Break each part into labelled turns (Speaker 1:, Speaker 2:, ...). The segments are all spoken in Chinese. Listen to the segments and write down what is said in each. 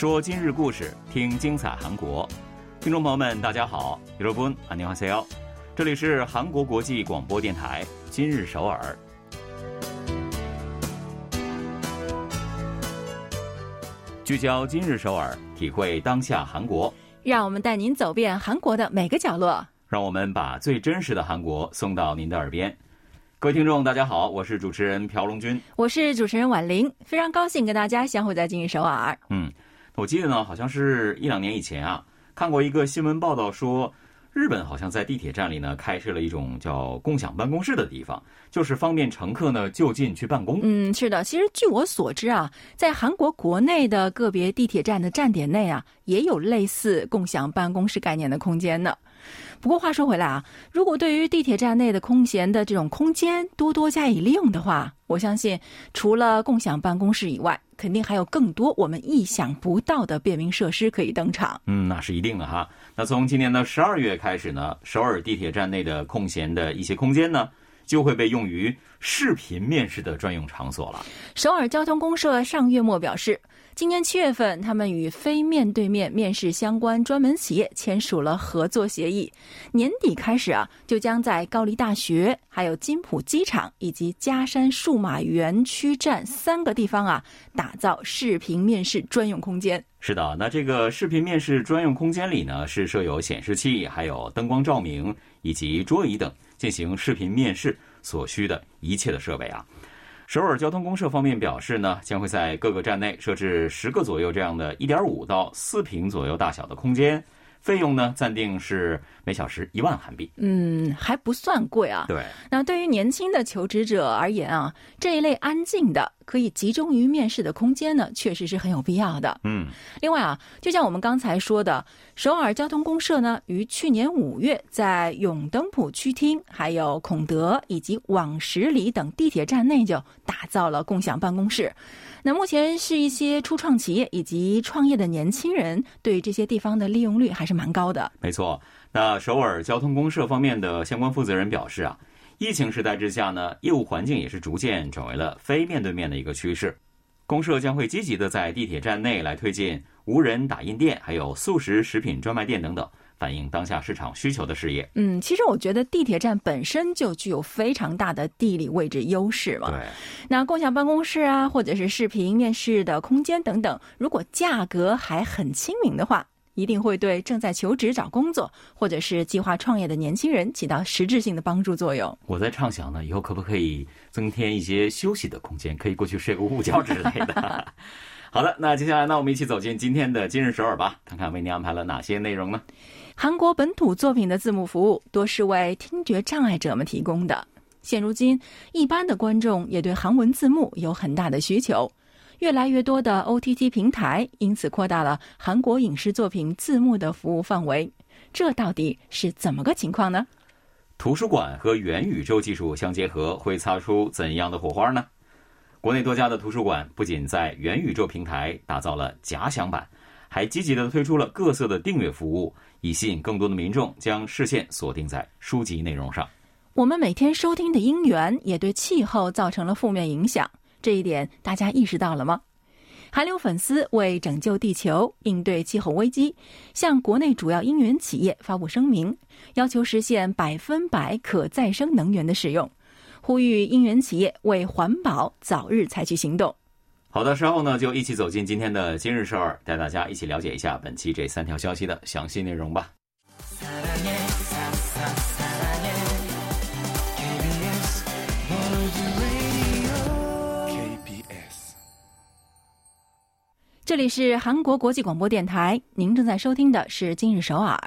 Speaker 1: 说今日故事，听精彩韩国。听众朋友们，大家好，여러분안녕하세요。这里是韩国国际广播电台今日首尔。聚焦今日首尔，体会当下韩国。
Speaker 2: 让我们带您走遍韩国的每个角落。
Speaker 1: 让我们把最真实的韩国送到您的耳边。各位听众，大家好，我是主持人朴龙军，
Speaker 2: 我是主持人婉玲，非常高兴跟大家相会在今日首尔。
Speaker 1: 嗯， 我记得呢，好像是一两年以前啊，看过一个新闻报道说。日本好像在地铁站里呢，开设了一种叫共享办公室的地方，就是方便乘客呢就近去办公。
Speaker 2: 嗯，是的，其实据我所知啊，在韩国国内的个别地铁站的站点内啊，也有类似共享办公室概念的空间呢。不过话说回来啊，如果对于地铁站内的空闲的这种空间多多加以利用的话，我相信除了共享办公室以外，肯定还有更多我们意想不到的便民设施可以登场。
Speaker 1: 嗯，那是一定的哈。那从今年的十二月开始呢，首尔地铁站内的空闲的一些空间呢，就会被用于视频面试的专用场所了。
Speaker 2: 首尔交通公社上月末表示。今年七月份，他们与非面对面面试相关专门企业签署了合作协议。年底开始啊，就将在高丽大学、还有金浦机场以及嘉山数码园区站三个地方啊，打造视频面试专用空间。
Speaker 1: 是的，那这个视频面试专用空间里呢，是设有显示器、还有灯光照明以及桌椅等，进行视频面试所需的一切的设备啊。首尔交通公社方面表示呢，将会在各个站内设置十个左右这样的一点五到四平左右大小的空间。费用呢，暂定是每小时一万韩币。
Speaker 2: 嗯，还不算贵啊。
Speaker 1: 对。
Speaker 2: 那对于年轻的求职者而言啊，这一类安静的、可以集中于面试的空间呢，确实是很有必要的。
Speaker 1: 嗯。
Speaker 2: 另外啊，就像我们刚才说的，首尔交通公社呢，于去年五月在永登浦区厅、还有孔德以及往十里等地铁站内就打造了共享办公室。那目前是一些初创企业以及创业的年轻人对这些地方的利用率还是蛮高的。
Speaker 1: 没错，那首尔交通公社方面的相关负责人表示啊，疫情时代之下呢，业务环境也是逐渐转为了非面对面的一个趋势。公社将会积极的在地铁站内来推进无人打印店，还有速食食品专卖店等等。反映当下市场需求的事业。
Speaker 2: 嗯，其实我觉得地铁站本身就具有非常大的地理位置优势嘛。
Speaker 1: 对。
Speaker 2: 那共享办公室啊，或者是视频面试的空间等等，如果价格还很亲民的话，一定会对正在求职找工作或者是计划创业的年轻人起到实质性的帮助作用。
Speaker 1: 我在畅想呢，以后可不可以增添一些休息的空间，可以过去睡个午觉之类的。好的，那接下来呢，我们一起走进今天的今日首尔吧，看看为您安排了哪些内容呢？
Speaker 2: 韩国本土作品的字幕服务多是为听觉障碍者们提供的。现如今，一般的观众也对韩文字幕有很大的需求。越来越多的 OTT 平台因此扩大了韩国影视作品字幕的服务范围。这到底是怎么个情况呢？
Speaker 1: 图书馆和元宇宙技术相结合，会擦出怎样的火花呢？国内多家的图书馆不仅在元宇宙平台打造了假想版。还积极的推出了各色的订阅服务，以吸引更多的民众将视线锁定在书籍内容上。
Speaker 2: 我们每天收听的音源也对气候造成了负面影响，这一点大家意识到了吗？韩流粉丝为拯救地球、应对气候危机，向国内主要应援企业发布声明，要求实现百分百可再生能源的使用，呼吁应援企业为环保早日采取行动。
Speaker 1: 好的，稍后呢就一起走进今天的今日事儿，带大家一起了解一下本期这三条消息的详细内容吧。
Speaker 2: 这里是韩国国际广播电台，您正在收听的是今日首尔。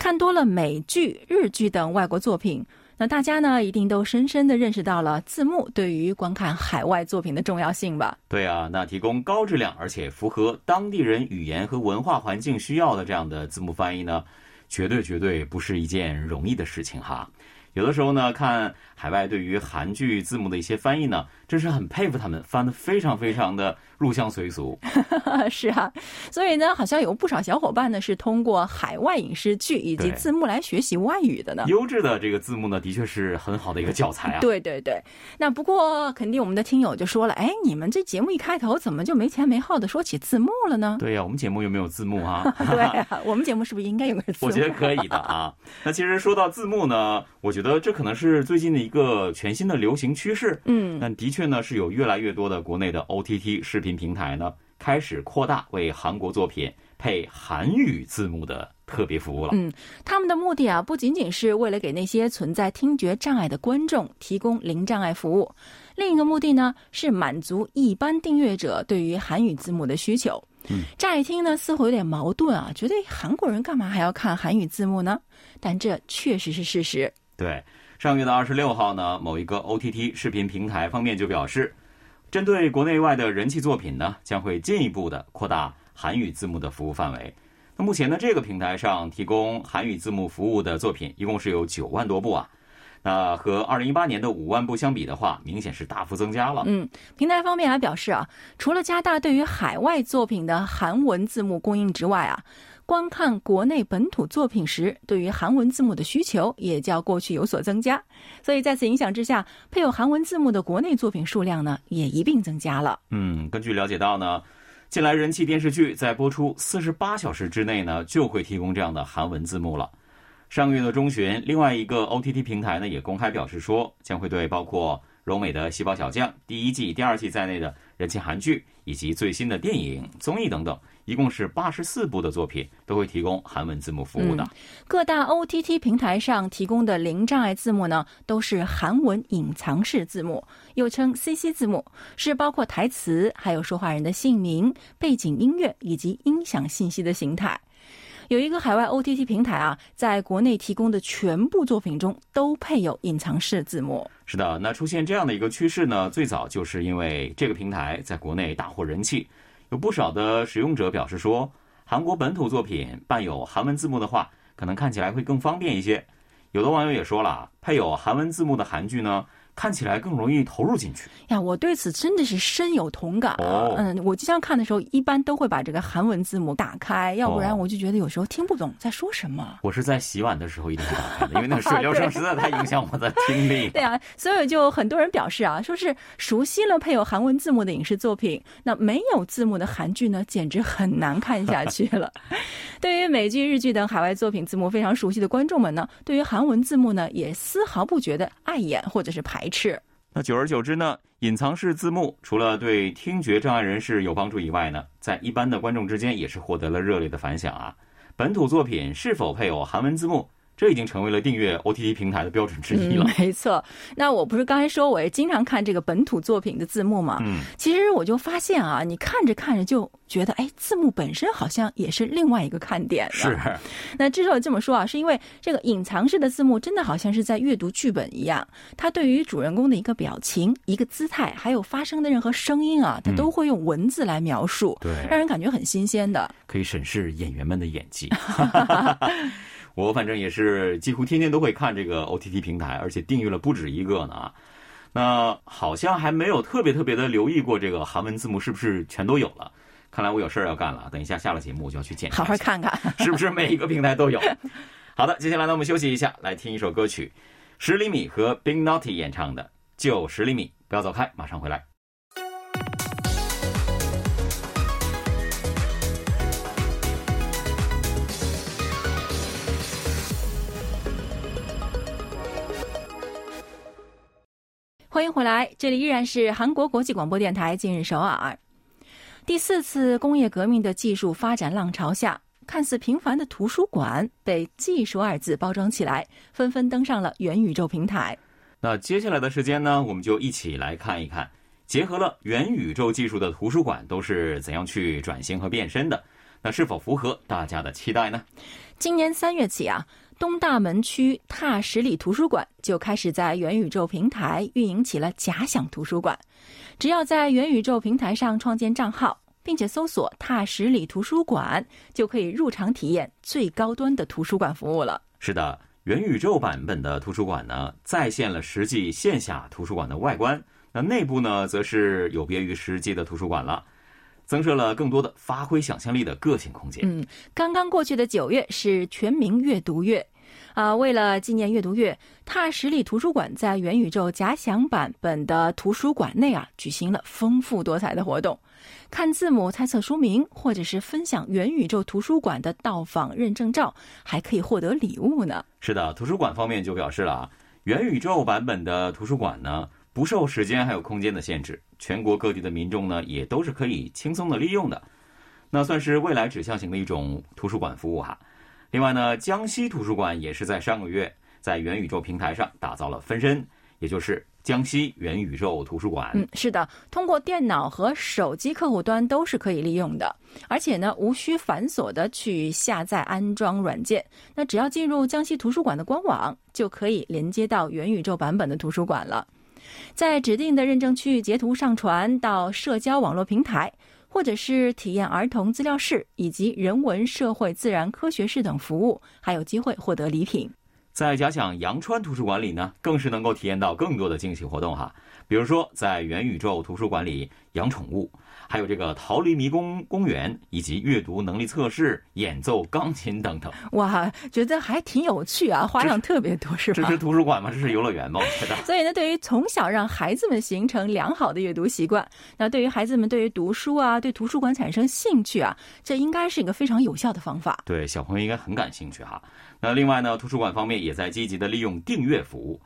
Speaker 2: 看多了美剧、日剧等外国作品。那大家呢，一定都深深的认识到了字幕对于观看海外作品的重要性吧？
Speaker 1: 对啊，那提供高质量而且符合当地人语言和文化环境需要的这样的字幕翻译呢，绝对绝对不是一件容易的事情哈。有的时候呢，看海外对于韩剧字幕的一些翻译呢，真是很佩服他们，翻的非常非常的入乡随俗。
Speaker 2: 是啊，所以呢，好像有不少小伙伴呢是通过海外影视剧以及字幕来学习外语的呢。
Speaker 1: 优质的这个字幕呢，的确是很好的一个教材啊。
Speaker 2: 对对对，那不过肯定我们的听友就说了，哎，你们这节目一开头怎么就没前没后的说起字幕了呢？
Speaker 1: 对呀、我们节目又没有字幕啊？
Speaker 2: 对啊，我们节目是不是应该有个字幕？
Speaker 1: 我觉得可以的啊。那其实说到字幕呢，我觉得这可能是最近的一个全新的流行趋势。
Speaker 2: 嗯，
Speaker 1: 但的确呢，是有越来越多的国内的 OTT 视频平台呢，开始扩大为韩国作品配韩语字幕的特别服务了。
Speaker 2: 嗯，他们的目的啊，不仅仅是为了给那些存在听觉障碍的观众提供零障碍服务，另一个目的呢是满足一般订阅者对于韩语字幕的需求。
Speaker 1: 嗯，
Speaker 2: 乍一听呢，似乎有点矛盾啊，觉得韩国人干嘛还要看韩语字幕呢？但这确实是事实。
Speaker 1: 对，上月的二十六号呢，某一个 OTT 视频平台方面就表示，针对国内外的人气作品呢，将会进一步的扩大韩语字幕的服务范围。那目前呢，这个平台上提供韩语字幕服务的作品一共是有九万多部啊。那和二零一八年的五万部相比的话，明显是大幅增加了。
Speaker 2: 嗯，平台方面还表示啊，除了加大对于海外作品的韩文字幕供应之外啊，观看国内本土作品时，对于韩文字幕的需求也较过去有所增加。所以在此影响之下，配有韩文字幕的国内作品数量呢，也一并增加了。
Speaker 1: 嗯，根据了解到呢，近来人气电视剧在播出四十八小时之内呢，就会提供这样的韩文字幕了。上个月的中旬，另外一个 OTT 平台呢也公开表示说，将会对包括柔美的《细胞小将》第一季、第二季在内的人气韩剧，以及最新的电影、综艺等等，一共是八十四部的作品，都会提供韩文字幕服务的。
Speaker 2: 各大 OTT 平台上提供的零障碍字幕呢，都是韩文隐藏式字幕，又称 CC 字幕，是包括台词、还有说话人的姓名、背景音乐以及音响信息的形态。有一个海外 OTT 平台啊，在国内提供的全部作品中都配有隐藏式字幕。
Speaker 1: 是的，那出现这样的一个趋势呢，最早就是因为这个平台在国内大获人气，有不少的使用者表示说，韩国本土作品伴有韩文字幕的话，可能看起来会更方便一些。有的网友也说了，配有韩文字幕的韩剧呢，看起来更容易投入进去。
Speaker 2: 呀，我对此真的是深有同感啊！
Speaker 1: 哦
Speaker 2: 嗯，我经常看的时候，一般都会把这个韩文字幕打开，要不然
Speaker 1: 哦
Speaker 2: 我就觉得有时候听不懂在说什么。
Speaker 1: 我是在洗碗的时候一定会打开的，因为那个 水流声实在太影响我的听力。
Speaker 2: 对啊，所以就很多人表示啊，说是熟悉了配有韩文字幕的影视作品，那没有字幕的韩剧呢，简直很难看下去了。对于美剧、日剧等海外作品字幕非常熟悉的观众们呢，对于韩文字幕呢，也丝毫不觉得碍眼或者是排斥。
Speaker 1: 那久而久之呢，隐藏式字幕除了对听觉障碍人士有帮助以外呢，在一般的观众之间也是获得了热烈的反响啊。本土作品是否配有韩文字幕，这已经成为了订阅 OTT 平台的标准之一了。
Speaker 2: 嗯，没错。那我不是刚才说我也经常看这个本土作品的字幕嘛？
Speaker 1: 嗯，
Speaker 2: 其实我就发现啊，你看着看着就觉得，哎，字幕本身好像也是另外一个看点。
Speaker 1: 是。
Speaker 2: 那之所以这么说啊，是因为这个隐藏式的字幕真的好像是在阅读剧本一样，它对于主人公的一个表情、一个姿态，还有发生的任何声音啊，它都会用文字来描述，
Speaker 1: 对
Speaker 2: 让人感觉很新鲜的。
Speaker 1: 可以审视演员们的演技。我反正也是几乎天天都会看这个 OTT 平台，而且订阅了不止一个呢。那好像还没有特别特别的留意过这个韩文字幕是不是全都有了。看来我有事儿要干了，等一下下了节目我就要去检查，
Speaker 2: 好好看看。
Speaker 1: 是不是每一个平台都有。好的，接下来呢我们休息一下，来听一首歌曲，十厘米和 Big Naughty 演唱的《就十厘米》，不要走开，马上回来。
Speaker 2: 欢迎回来，这里依然是韩国国际广播电台今日首尔。第四次工业革命的技术发展浪潮下，看似平凡的图书馆被“技术”二字包装起来，纷纷登上了元宇宙平台。
Speaker 1: 那接下来的时间呢，我们就一起来看一看，结合了元宇宙技术的图书馆都是怎样去转型和变身的。那是否符合大家的期待呢？
Speaker 2: 今年三月起啊，东大门区踏十里图书馆就开始在元宇宙平台运营起了假想图书馆。只要在元宇宙平台上创建账号，并且搜索“踏十里图书馆”，就可以入场体验最高端的图书馆服务了。
Speaker 1: 是的，元宇宙版本的图书馆呢，再现了实际线下图书馆的外观，那内部呢，则是有别于实际的图书馆了，增设了更多的发挥想象力的个性空间。
Speaker 2: 嗯，刚刚过去的九月是全民阅读月。啊，为了纪念阅读月，踏十里图书馆在元宇宙假想版本的图书馆内啊，举行了丰富多彩的活动，看字母猜测书名，或者是分享元宇宙图书馆的到访认证照，还可以获得礼物呢。
Speaker 1: 是的，图书馆方面就表示了啊，元宇宙版本的图书馆呢，不受时间还有空间的限制，全国各地的民众呢，也都是可以轻松的利用的，那算是未来指向型的一种图书馆服务哈。另外呢，江西图书馆也是在上个月在元宇宙平台上打造了分身，也就是江西元宇宙图书馆。
Speaker 2: 嗯，是的，通过电脑和手机客户端都是可以利用的，而且呢，无需繁琐的去下载安装软件。那只要进入江西图书馆的官网，就可以连接到元宇宙版本的图书馆了，在指定的认证区域截图上传到社交网络平台。或者是体验儿童资料室以及人文社会自然科学室等服务，还有机会获得礼品。
Speaker 1: 在假想阳川图书馆里呢，更是能够体验到更多的惊喜活动哈，比如说在元宇宙图书馆里养宠物。还有这个逃离迷宫公园，以及阅读能力测试、演奏钢琴等等。
Speaker 2: 哇，觉得还挺有趣啊，花样特别多，是吧？
Speaker 1: 这是图书馆吗？这是游乐园吗？
Speaker 2: 所以呢，对于从小让孩子们形成良好的阅读习惯，那对于孩子们对于读书啊，对图书馆产生兴趣啊，这应该是一个非常有效的方法。
Speaker 1: 对，小朋友应该很感兴趣哈。那另外呢，图书馆方面也在积极的利用订阅服务。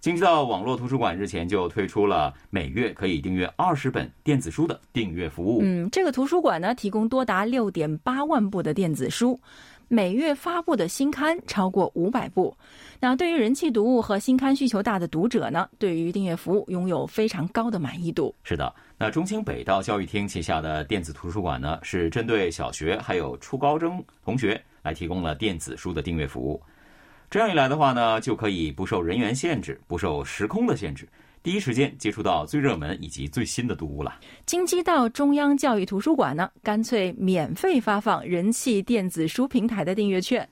Speaker 1: 京知道网络图书馆日前就推出了每月可以订阅二十本电子书的订阅服务。
Speaker 2: 嗯，这个图书馆呢，提供多达六点八万部的电子书，每月发布的新刊超过五百部。那对于人气读物和新刊需求大的读者呢，对于订阅服务拥有非常高的满意度。
Speaker 1: 是的，那中青北道教育厅旗下的电子图书馆呢，是针对小学还有初高中同学来提供了电子书的订阅服务。这样一来的话呢，就可以不受人员限制，不受时空的限制，第一时间接触到最热门以及最新的读物了。
Speaker 2: 京畿道中央教育图书馆呢，干脆免费发放人气电子书平台的订阅券，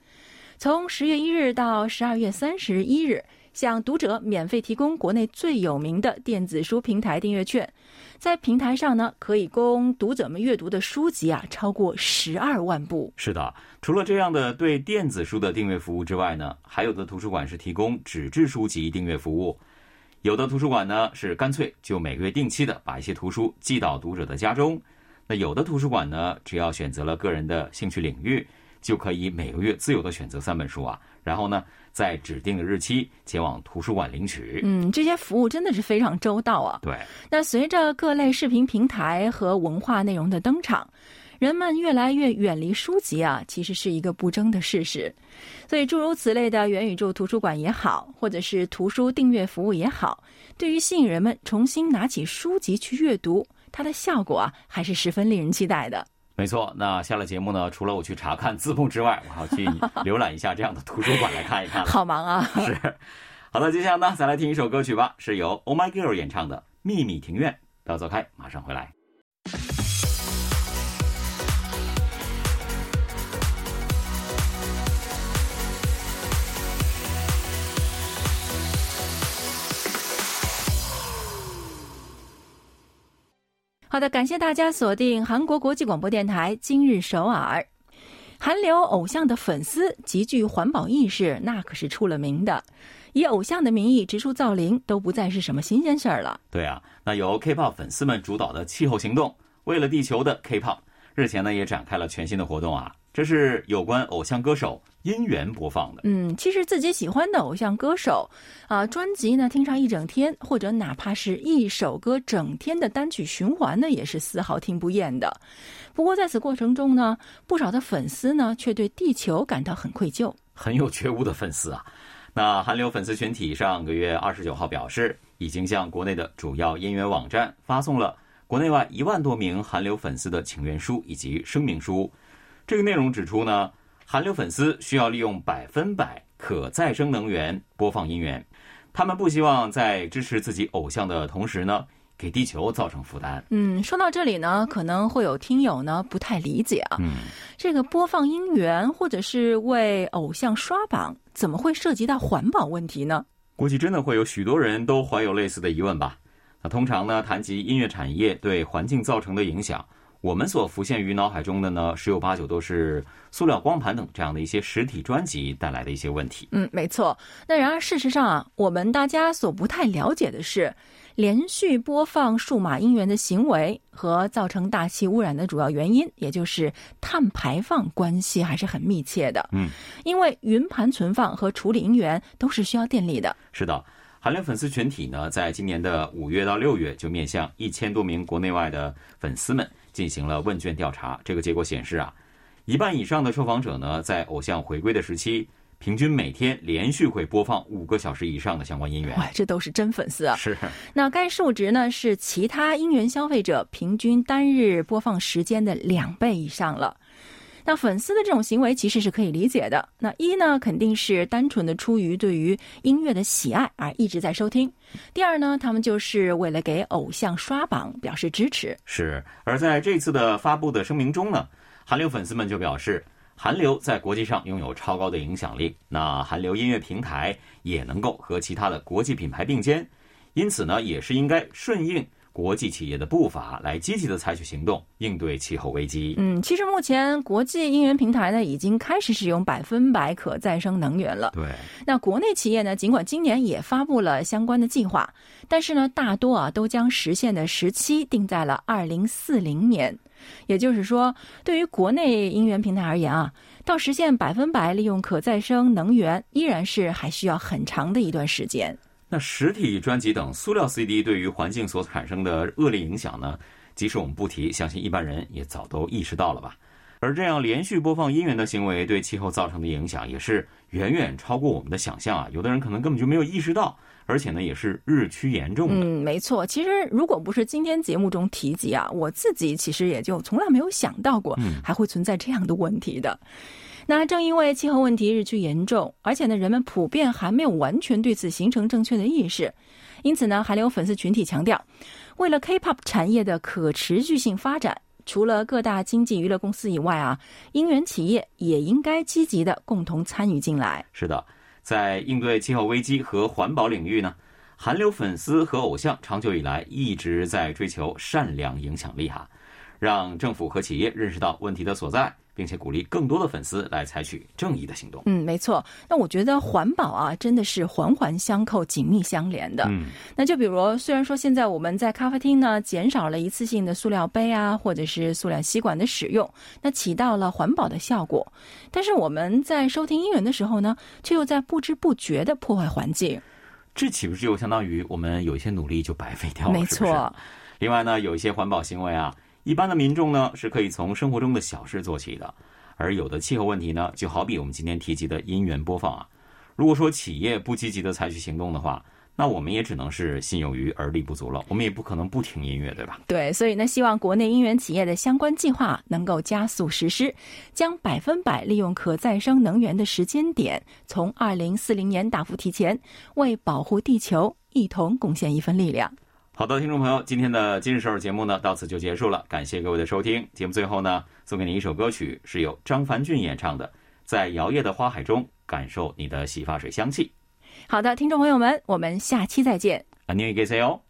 Speaker 2: 从十月一日到十二月三十一日。向读者免费提供国内最有名的电子书平台订阅券，在平台上呢，可以供读者们阅读的书籍啊，超过十二万部。
Speaker 1: 是的，除了这样的对电子书的订阅服务之外呢，还有的图书馆是提供纸质书籍订阅服务，有的图书馆呢是干脆就每个月定期的把一些图书寄到读者的家中，那有的图书馆呢，只要选择了个人的兴趣领域，就可以每个月自由的选择三本书啊，然后呢。在指定的日期前往图书馆领取。
Speaker 2: 嗯，这些服务真的是非常周到啊。
Speaker 1: 对。
Speaker 2: 那随着各类视频平台和文化内容的登场，人们越来越远离书籍啊，其实是一个不争的事实。所以，诸如此类的元宇宙图书馆也好，或者是图书订阅服务也好，对于吸引人们重新拿起书籍去阅读，它的效果啊，还是十分令人期待的。
Speaker 1: 没错，那下了节目呢，除了我去查看字幕之外，我还要去 浏览一下这样的图书馆来看一看。
Speaker 2: 好忙啊！
Speaker 1: 是，好的，接下来呢，再来听一首歌曲吧，是由 Oh My Girl 演唱的《秘密庭院》。不要走开，马上回来。
Speaker 2: 好的，感谢大家锁定韩国国际广播电台今日首尔。韩流偶像的粉丝极具环保意识，那可是出了名的。以偶像的名义植树造林，都不再是什么新鲜事儿了。
Speaker 1: 对啊，那由 K-pop 粉丝们主导的气候行动，为了地球的 K-pop，日前呢也展开了全新的活动啊。这是有关偶像歌手音源播放的。
Speaker 2: 嗯，其实自己喜欢的偶像歌手，啊，专辑呢听上一整天，或者哪怕是一首歌整天的单曲循环呢，也是丝毫听不厌的。不过在此过程中呢，不少的粉丝呢却对地球感到很愧疚，
Speaker 1: 很有觉悟的粉丝啊。那韩流粉丝群体上个月二十九号表示，已经向国内的主要音源网站发送了国内外一万多名韩流粉丝的请愿书以及声明书。这个内容指出呢，韩流粉丝需要利用百分百可再生能源播放音源，他们不希望在支持自己偶像的同时呢，给地球造成负担。
Speaker 2: 嗯，说到这里呢，可能会有听友呢不太理解啊，
Speaker 1: 嗯，
Speaker 2: 这个播放音源或者是为偶像刷榜，怎么会涉及到环保问题呢？
Speaker 1: 估计真的会有许多人都怀有类似的疑问吧。那通常呢，谈及音乐产业对环境造成的影响。我们所浮现于脑海中的呢，十有八九都是塑料光盘等这样的一些实体专辑带来的一些问题。
Speaker 2: 嗯，没错。那然而事实上啊，我们大家所不太了解的是，连续播放数码音源的行为和造成大气污染的主要原因，也就是碳排放关系还是很密切的。
Speaker 1: 嗯，
Speaker 2: 因为云盘存放和处理音源都是需要电力的。
Speaker 1: 是的。韩流粉丝群体呢，在今年的五月到六月，就面向一千多名国内外的粉丝们进行了问卷调查。这个结果显示啊，一半以上的受访者呢，在偶像回归的时期，平均每天连续会播放五个小时以上的相关音源。
Speaker 2: 哇，这都是真粉丝啊！
Speaker 1: 是。
Speaker 2: 那该数值呢，是其他音源消费者平均单日播放时间的两倍以上了。那粉丝的这种行为其实是可以理解的。那一呢，肯定是单纯的出于对于音乐的喜爱而一直在收听；第二呢，他们就是为了给偶像刷榜表示支持。
Speaker 1: 是。而在这次的发布的声明中呢，韩流粉丝们就表示，韩流在国际上拥有超高的影响力，那韩流音乐平台也能够和其他的国际品牌并肩，因此呢，也是应该顺应。国际企业的步伐来积极的采取行动，应对气候危机。
Speaker 2: 嗯，其实目前国际应援平台呢已经开始使用百分百可再生能源了。
Speaker 1: 对，
Speaker 2: 那国内企业呢，尽管今年也发布了相关的计划，但是呢，大多啊都将实现的时期定在了二零四零年。也就是说，对于国内应援平台而言啊，到实现百分百利用可再生能源，依然是还需要很长的一段时间。
Speaker 1: 那实体专辑等塑料 CD 对于环境所产生的恶劣影响呢？即使我们不提，相信一般人也早都意识到了吧。而这样连续播放音源的行为对气候造成的影响，也是远远超过我们的想象啊！有的人可能根本就没有意识到，而且呢，也是日趋严重的。
Speaker 2: 嗯，没错。其实如果不是今天节目中提及啊，我自己其实也就从来没有想到过，还会存在这样的问题的。那正因为气候问题日趋严重，而且呢，人们普遍还没有完全对此形成正确的意识，因此呢，韩流粉丝群体强调，为了 K-pop 产业的可持续性发展，除了各大经济娱乐公司以外啊，音源企业也应该积极的共同参与进来。
Speaker 1: 是的，在应对气候危机和环保领域呢，韩流粉丝和偶像长久以来一直在追求善良影响力哈，让政府和企业认识到问题的所在。并且鼓励更多的粉丝来采取正义的行动。
Speaker 2: 嗯，没错。那我觉得环保啊，真的是环环相扣、紧密相连的。
Speaker 1: 嗯，
Speaker 2: 那就比如，虽然说现在我们在咖啡厅呢减少了一次性的塑料杯啊，或者是塑料吸管的使用，那起到了环保的效果，但是我们在收听音乐的时候呢，却又在不知不觉的破坏环境。
Speaker 1: 这岂不是就相当于我们有一些努力就白费掉了？
Speaker 2: 没错。
Speaker 1: 另外呢，有一些环保行为啊。一般的民众呢，是可以从生活中的小事做起的，而有的气候问题呢，就好比我们今天提及的音源播放啊，如果说企业不积极的采取行动的话，那我们也只能是心有余而力不足了，我们也不可能不听音乐，对吧？
Speaker 2: 对，所以呢，希望国内音源企业的相关计划能够加速实施，将百分百利用可再生能源的时间点从二零四零年大幅提前，为保护地球一同贡献一份力量。
Speaker 1: 好的，听众朋友，今天的今日首尔节目呢，到此就结束了。感谢各位的收听。节目最后呢，送给你一首歌曲，是由张凡俊演唱的《在摇曳的花海中感受你的洗发水香气》。
Speaker 2: 好的，听众朋友们，我们下期再见。
Speaker 1: 안녕히계세 요。